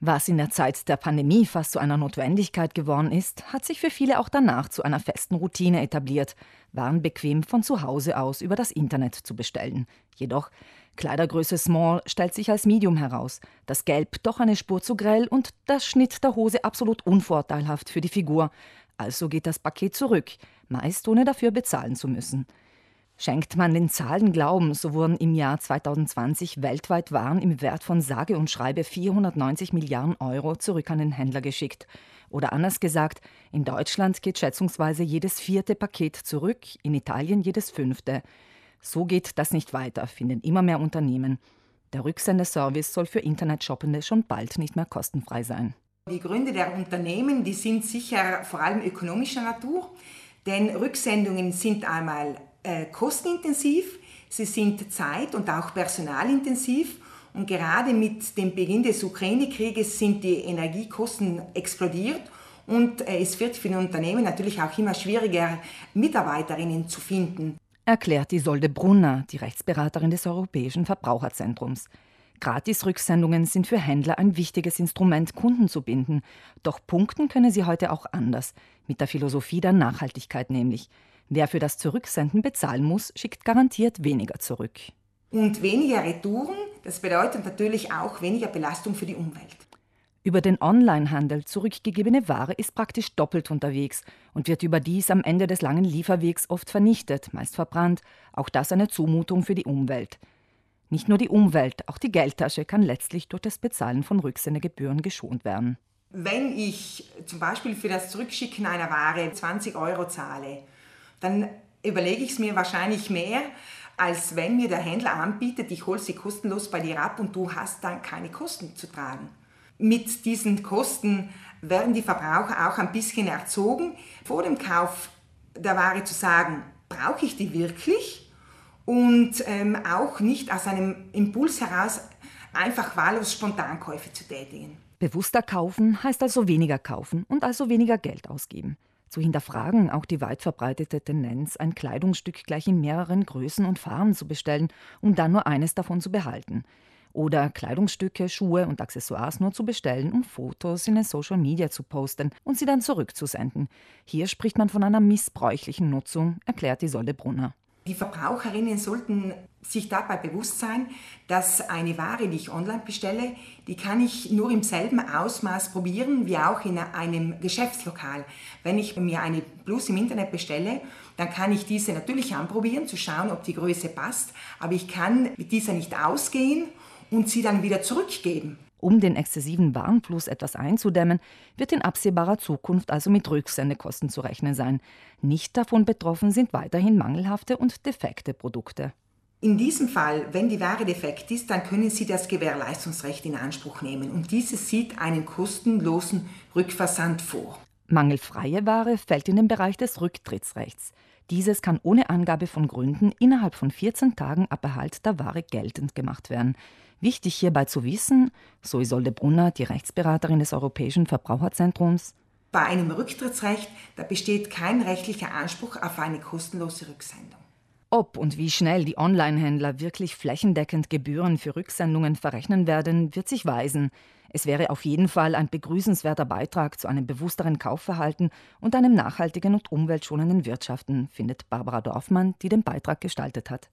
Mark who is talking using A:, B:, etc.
A: Was in der Zeit der Pandemie fast zu einer Notwendigkeit geworden ist, hat sich für viele auch danach zu einer festen Routine etabliert, Waren bequem von zu Hause aus über das Internet zu bestellen. Jedoch Kleidergröße Small stellt sich als Medium heraus, das Gelb doch eine Spur zu grell und der Schnitt der Hose absolut unvorteilhaft für die Figur. Also geht das Paket zurück, meist ohne dafür bezahlen zu müssen. Schenkt man den Zahlen Glauben, so wurden im Jahr 2020 weltweit Waren im Wert von sage und schreibe 490 Milliarden Euro zurück an den Händler geschickt. Oder anders gesagt, in Deutschland geht schätzungsweise jedes vierte Paket zurück, in Italien jedes fünfte. So geht das nicht weiter, finden immer mehr Unternehmen. Der Rücksendeservice soll für Internetshoppende schon bald nicht mehr kostenfrei sein.
B: Die Gründe der Unternehmen, die sind sicher vor allem ökonomischer Natur, denn Rücksendungen sind einmal äh, kostenintensiv, sie sind zeit- und auch personalintensiv und gerade mit dem Beginn des Ukraine-Krieges sind die Energiekosten explodiert und äh, es wird für die Unternehmen natürlich auch immer schwieriger, Mitarbeiterinnen zu finden.
A: Erklärt Isolde Brunner, die Rechtsberaterin des Europäischen Verbraucherzentrums. Gratis-Rücksendungen sind für Händler ein wichtiges Instrument, Kunden zu binden. Doch punkten können sie heute auch anders, mit der Philosophie der Nachhaltigkeit nämlich. Wer für das Zurücksenden bezahlen muss, schickt garantiert weniger zurück.
B: Und weniger Retouren, das bedeutet natürlich auch weniger Belastung für die Umwelt.
A: Über den Onlinehandel zurückgegebene Ware ist praktisch doppelt unterwegs und wird überdies am Ende des langen Lieferwegs oft vernichtet, meist verbrannt. Auch das eine Zumutung für die Umwelt. Nicht nur die Umwelt, auch die Geldtasche kann letztlich durch das Bezahlen von Rücksendegebühren geschont werden.
B: Wenn ich zum Beispiel für das Zurückschicken einer Ware 20 Euro zahle, dann überlege ich es mir wahrscheinlich mehr, als wenn mir der Händler anbietet, ich hole sie kostenlos bei dir ab und du hast dann keine Kosten zu tragen. Mit diesen Kosten werden die Verbraucher auch ein bisschen erzogen, vor dem Kauf der Ware zu sagen, brauche ich die wirklich? Und ähm, auch nicht aus einem Impuls heraus einfach wahllos Spontankäufe zu tätigen.
A: Bewusster kaufen heißt also weniger kaufen und also weniger Geld ausgeben zu hinterfragen, auch die weit verbreitete Tendenz, ein Kleidungsstück gleich in mehreren Größen und Farben zu bestellen, um dann nur eines davon zu behalten. Oder Kleidungsstücke, Schuhe und Accessoires nur zu bestellen, um Fotos in den Social Media zu posten und sie dann zurückzusenden. Hier spricht man von einer missbräuchlichen Nutzung, erklärt Isolde Brunner.
B: Die Verbraucherinnen sollten sich dabei bewusst sein, dass eine Ware, die ich online bestelle, die kann ich nur im selben Ausmaß probieren wie auch in einem Geschäftslokal. Wenn ich mir eine Bluse im Internet bestelle, dann kann ich diese natürlich anprobieren, zu schauen, ob die Größe passt, aber ich kann mit dieser nicht ausgehen und sie dann wieder zurückgeben.
A: Um den exzessiven Warenfluss etwas einzudämmen, wird in absehbarer Zukunft also mit Rücksendekosten zu rechnen sein. Nicht davon betroffen sind weiterhin mangelhafte und defekte Produkte.
B: In diesem Fall, wenn die Ware defekt ist, dann können Sie das Gewährleistungsrecht in Anspruch nehmen und dieses sieht einen kostenlosen Rückversand vor.
A: Mangelfreie Ware fällt in den Bereich des Rücktrittsrechts. Dieses kann ohne Angabe von Gründen innerhalb von 14 Tagen ab Erhalt der Ware geltend gemacht werden. Wichtig hierbei zu wissen, so Isolde Brunner, die Rechtsberaterin des Europäischen Verbraucherzentrums,
B: bei einem Rücktrittsrecht, da besteht kein rechtlicher Anspruch auf eine kostenlose Rücksendung.
A: Ob und wie schnell die Online-Händler wirklich flächendeckend Gebühren für Rücksendungen verrechnen werden, wird sich weisen. Es wäre auf jeden Fall ein begrüßenswerter Beitrag zu einem bewussteren Kaufverhalten und einem nachhaltigen und umweltschonenden Wirtschaften, findet Barbara Dorfmann, die den Beitrag gestaltet hat.